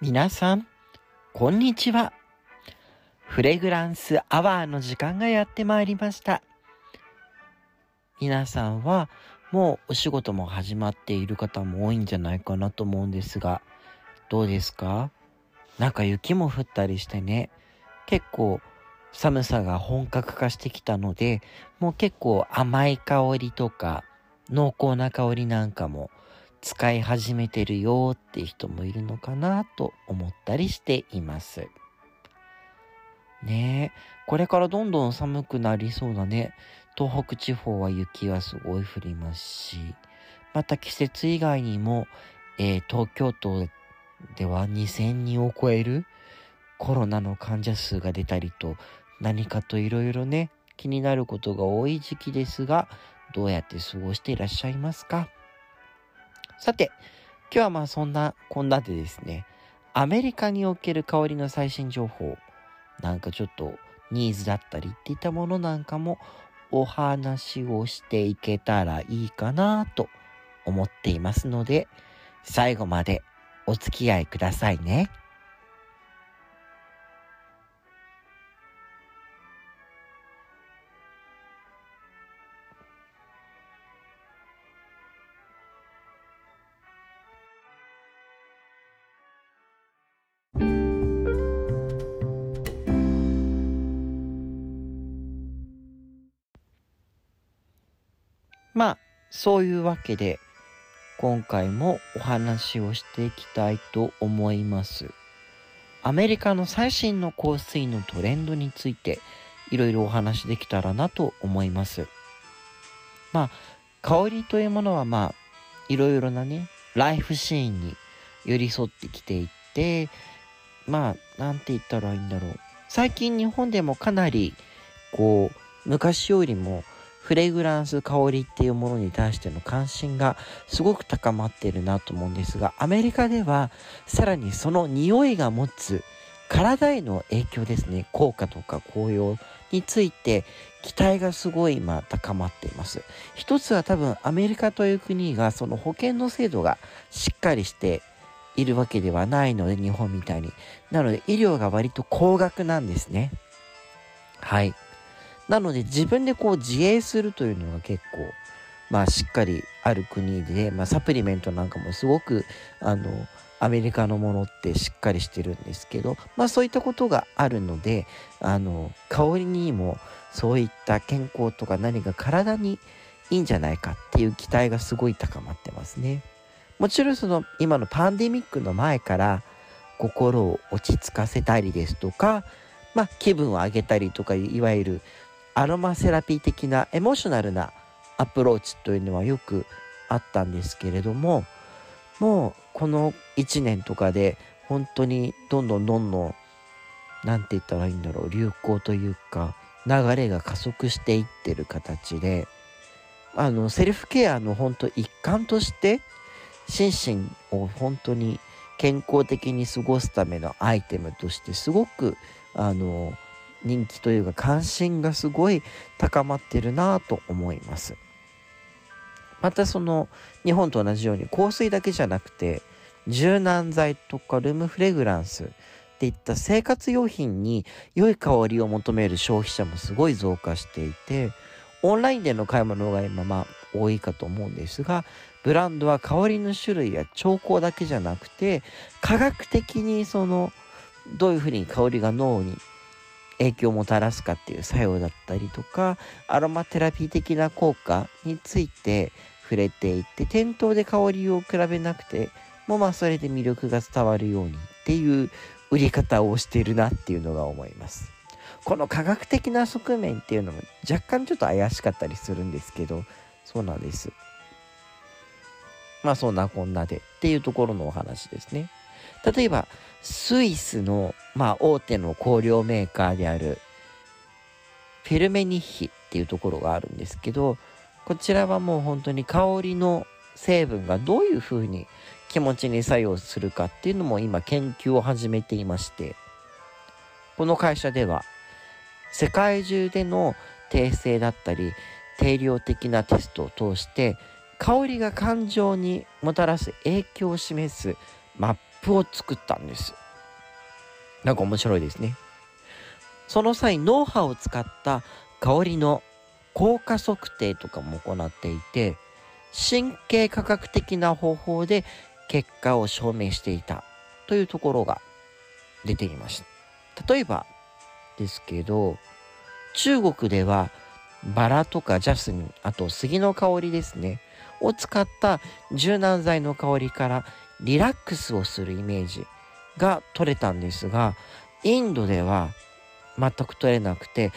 皆さん、こんにちは。フレグランスアワーの時間がやってまいりました。皆さんはもうお仕事も始まっている方も多いんじゃないかなと思うんですが、どうですか？なんか雪も降ったりしてね、結構寒さが本格化してきたので、もう結構甘い香りとか濃厚な香りなんかも使い始めてるよって人もいるのかなと思ったりしています。ねえ、これからどんどん寒くなりそうだね。東北地方は雪はすごい降りますし、また季節以外にも、えー、東京都では2000人を超えるコロナの患者数が出たりと、何かといろいろね、気になることが多い時期ですが、どうやって過ごしていらっしゃいますか？さて、今日はまあそんなこんなでですね、アメリカにおける香りの最新情報、なんかちょっとニーズだったりっていったものなんかもお話をしていけたらいいかなと思っていますので、最後までお付き合いくださいね。まあ、そういうわけで、今回もお話をしていきたいと思います。アメリカの最新の香水のトレンドについて、いろいろお話できたらなと思います。まあ、香りというものはまあ、いろいろなね、ライフシーンに寄り添ってきていて、まあ、なんて言ったらいいんだろう。最近日本でもかなり、こう、昔よりもフレグランス香りっていうものに対しての関心がすごく高まっているなと思うんですが、アメリカではさらにその匂いが持つ体への影響ですね、効果とか紅葉について期待がすごい今高まっています。一つは多分アメリカという国がその保険の制度がしっかりしているわけではないので、日本みたいに。なので医療が割と高額なんですね。はい。なので自分でこう自衛するというのが結構、まあしっかりある国で、まあサプリメントなんかもすごく、あの、アメリカのものってしっかりしてるんですけど、まあそういったことがあるので、あの、香りにもそういった健康とか何か体にいいんじゃないかっていう期待がすごい高まってますね。もちろんその今のパンデミックの前から心を落ち着かせたりですとか、まあ気分を上げたりとか、いわゆるアロマセラピー的なエモーショナルなアプローチというのはよくあったんですけれども、もうこの1年とかで本当にどんどんどんどん、なんて言ったらいいんだろう、流行というか、流れが加速していってる形で、あの、セルフケアの本当一環として、心身を本当に健康的に過ごすためのアイテムとしてすごく、あの、人気というか関心がすごい高まってるなと思います。またその日本と同じように香水だけじゃなくて柔軟剤とかルームフレグランスっていった生活用品に良い香りを求める消費者もすごい増加していてオンラインでの買い物が今まあ多いかと思うんですがブランドは香りの種類や調香だけじゃなくて科学的にそのどういうふうに香りが脳に影響をもたらすかっていう作用だったりとか、アロマテラピー的な効果について触れていって、店頭で香りを比べなくても、まあそれで魅力が伝わるようにっていう売り方をしてるなっていうのが思います。この科学的な側面っていうのも若干ちょっと怪しかったりするんですけど、そうなんです。まあそんなこんなでっていうところのお話ですね。例えば、スイスの、まあ、大手の香料メーカーである、フェルメニッヒっていうところがあるんですけど、こちらはもう本当に香りの成分がどういう風に気持ちに作用するかっていうのも今研究を始めていまして、この会社では世界中での訂正だったり定量的なテストを通して香りが感情にもたらす影響を示すマップを作ったんです。なんか面白いですね。その際、ノウハウを使った香りの効果測定とかも行っていて、神経科学的な方法で結果を証明していたというところが出ていました。例えばですけど、中国ではバラとかジャスミン、あと杉の香りですね、を使った柔軟剤の香りからリラックスをするイメージが取れたんですが、インドでは全く取れなくて、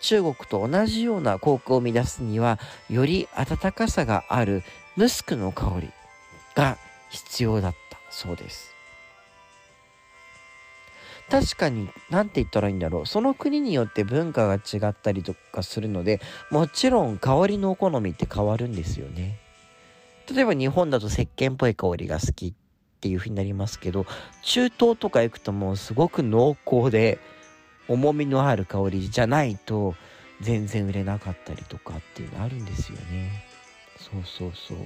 中国と同じような効果を生み出すには、より温かさがあるムスクの香りが必要だったそうです。確かに何て言ったらいいんだろう。その国によって文化が違ったりとかするのでもちろん香りの好みって変わるんですよね。例えば日本だと石鹸っぽい香りが好き。っていう風になりますけど中東とか行くともうすごく濃厚で重みのある香りじゃないと全然売れなかったりとかっていうのあるんですよね。そうそうそう。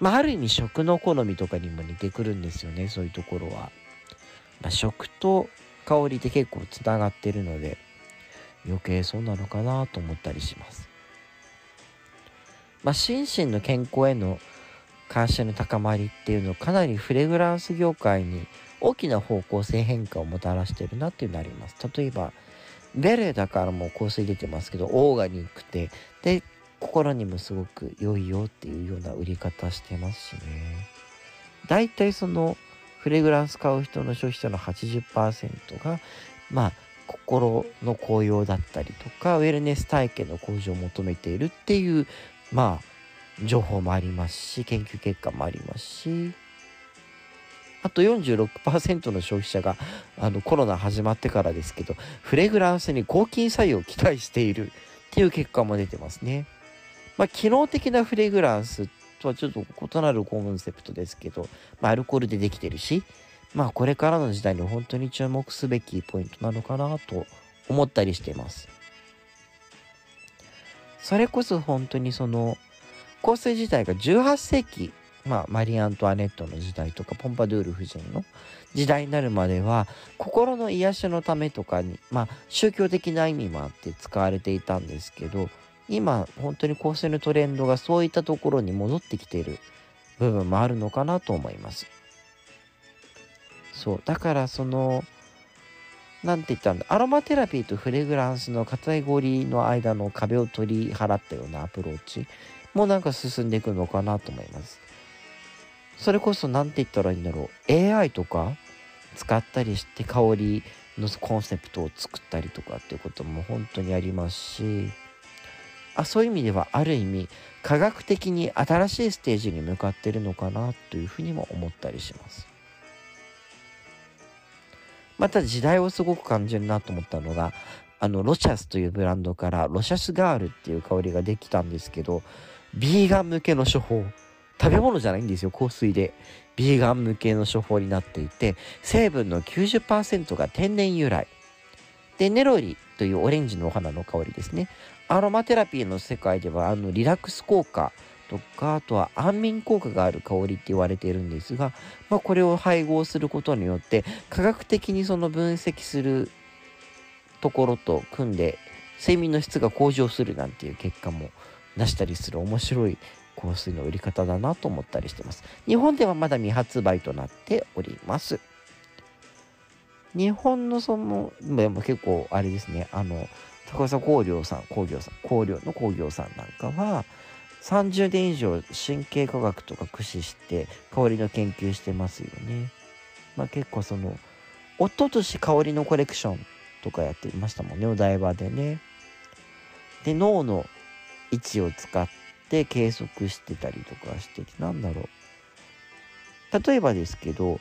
まあある意味食の好みとかにも似てくるんですよねそういうところは。まあ、食と香りって結構つながってるので余計そうなのかなと思ったりします。まあ、心身の健康への関心の高まりっていうのはかなりフレグランス業界に大きな方向性変化をもたらしてるなっていうのあります。例えばベレーだからもう香水出てますけどオーガニックでで心にもすごく良いよっていうような売り方してますしね。大体そのフレグランス買う人の消費者の80%が、まあ、心の高揚だったりとか、ウェルネス体験の向上を求めているっていう、まあ、情報もありますし、研究結果もありますし、あと46%の消費者があのコロナ始まってからですけど、フレグランスに抗菌作用を期待しているっていう結果も出てますね。まあ、機能的なフレグランスとはちょっと異なるコンセプトですけど、まあ、アルコールでできてるし、まあ、これからの時代に本当に注目すべきポイントなのかなと思ったりしています。それこそ本当にその、香水自体が18世紀、まあ、マリー・アントワネットの時代とか、ポンパドゥール夫人の時代になるまでは、心の癒しのためとかに、まあ、宗教的な意味もあって使われていたんですけど、今本当に香水のトレンドがそういったところに戻ってきている部分もあるのかなと思います。そう。だからその、なんて言ったんだ、アロマテラピーとフレグランスのカテゴリーの間の壁を取り払ったようなアプローチもなんか進んでいくのかなと思います。それこそ何て言ったらいいんだろう。AI とか使ったりして香りのコンセプトを作ったりとかっていうことも本当にありますし、あそういう意味ではある意味科学的に新しいステージに向かってるのかなというふうにも思ったりします。また時代をすごく感じるなと思ったのがあのロシャスというブランドからロシャスガールっていう香りができたんですけどビーガン向けの処方。食べ物じゃないんですよ香水で。ビーガン向けの処方になっていて成分の90%が天然由来。でネロリというオレンジのお花の香りですね。アロマテラピーの世界ではあのリラックス効果とかあとは安眠効果がある香りって言われているんですが、まあ、これを配合することによって科学的にその分析するところと組んで睡眠の質が向上するなんていう結果も出したりする面白い香水の売り方だなと思ったりしてます。日本ではまだ未発売となっております。日本のその、でも結構あれですね、あの、高さ工業さん、工業さん、工業の工業さんなんかは、30年以上神経科学とか駆使して香りの研究してますよね。まあ結構その、一昨年香りのコレクションとかやってましたもんね、お台場でね。で、脳の位置を使って計測してたりとかしてて、なんだろう。例えばですけど、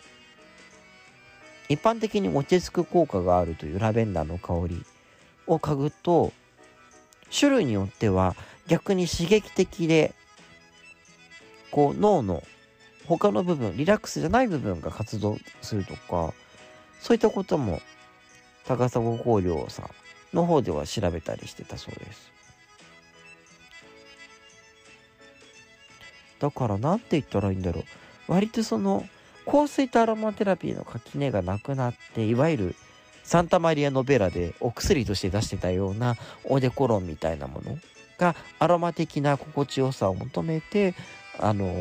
一般的に落ち着く効果があるというラベンダーの香りを嗅ぐと種類によっては逆に刺激的でこう脳の他の部分リラックスじゃない部分が活動するとかそういったことも高砂工業さんの方では調べたりしてたそうですだから何て言ったらいいんだろう割とその香水とアロマテラピーの垣根がなくなっていわゆるサンタマリア・ノベラでお薬として出してたようなオデコロンみたいなものがアロマ的な心地よさを求めてあの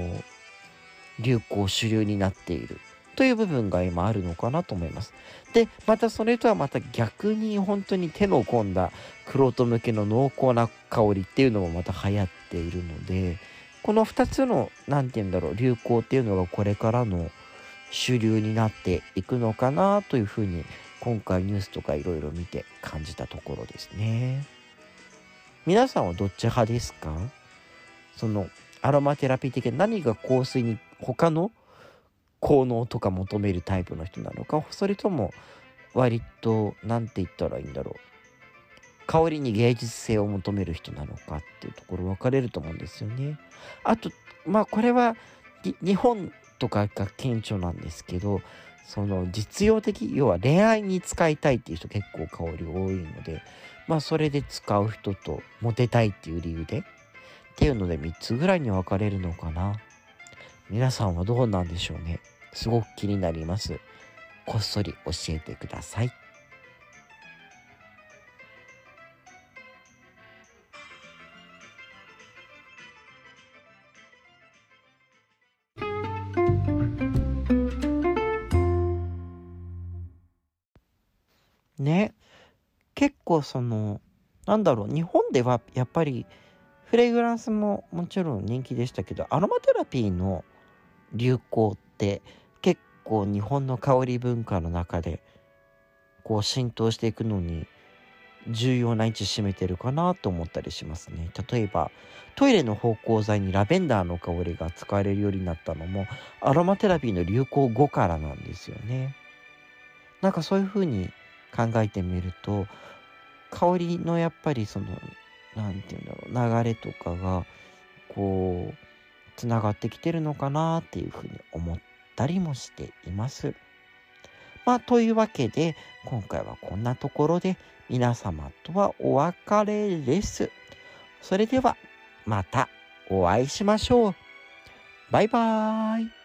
流行主流になっているという部分が今あるのかなと思います。でまたそれとはまた逆に本当に手の込んだクロート向けの濃厚な香りっていうのもまた流行っているのでこの2つの何て言うんだろう流行っていうのがこれからの主流になっていくのかなというふうに今回ニュースとかいろいろ見て感じたところですね。皆さんはどっち派ですか？そのアロマテラピー的な何が香水に他の効能とか求めるタイプの人なのかそれとも割と何て言ったらいいんだろう香りに芸術性を求める人なのかっていうところ分かれると思うんですよね。あとまあこれは日本とかが顕著なんですけどその実用的要は恋愛に使いたいっていう人結構香り多いのでまあそれで使う人とモテたいっていう理由でっていうので3つぐらいに分かれるのかな。皆さんはどうなんでしょうね。すごく気になります。こっそり教えてください。ね。結構そのなんだろう日本ではやっぱりフレグランスももちろん人気でしたけどアロマテラピーの流行って結構日本の香り文化の中でこう浸透していくのに重要な位置占めてるかなと思ったりしますね。例えばトイレの芳香剤にラベンダーの香りが使われるようになったのもアロマテラピーの流行後からなんですよね。なんかそういう風に考えてみると香りのやっぱりその何て言うんだろう流れとかがこうつながってきてるのかなっていうふうに思ったりもしています。まあというわけで今回はこんなところで皆様とはお別れです。それではまたお会いしましょう。バイバーイ。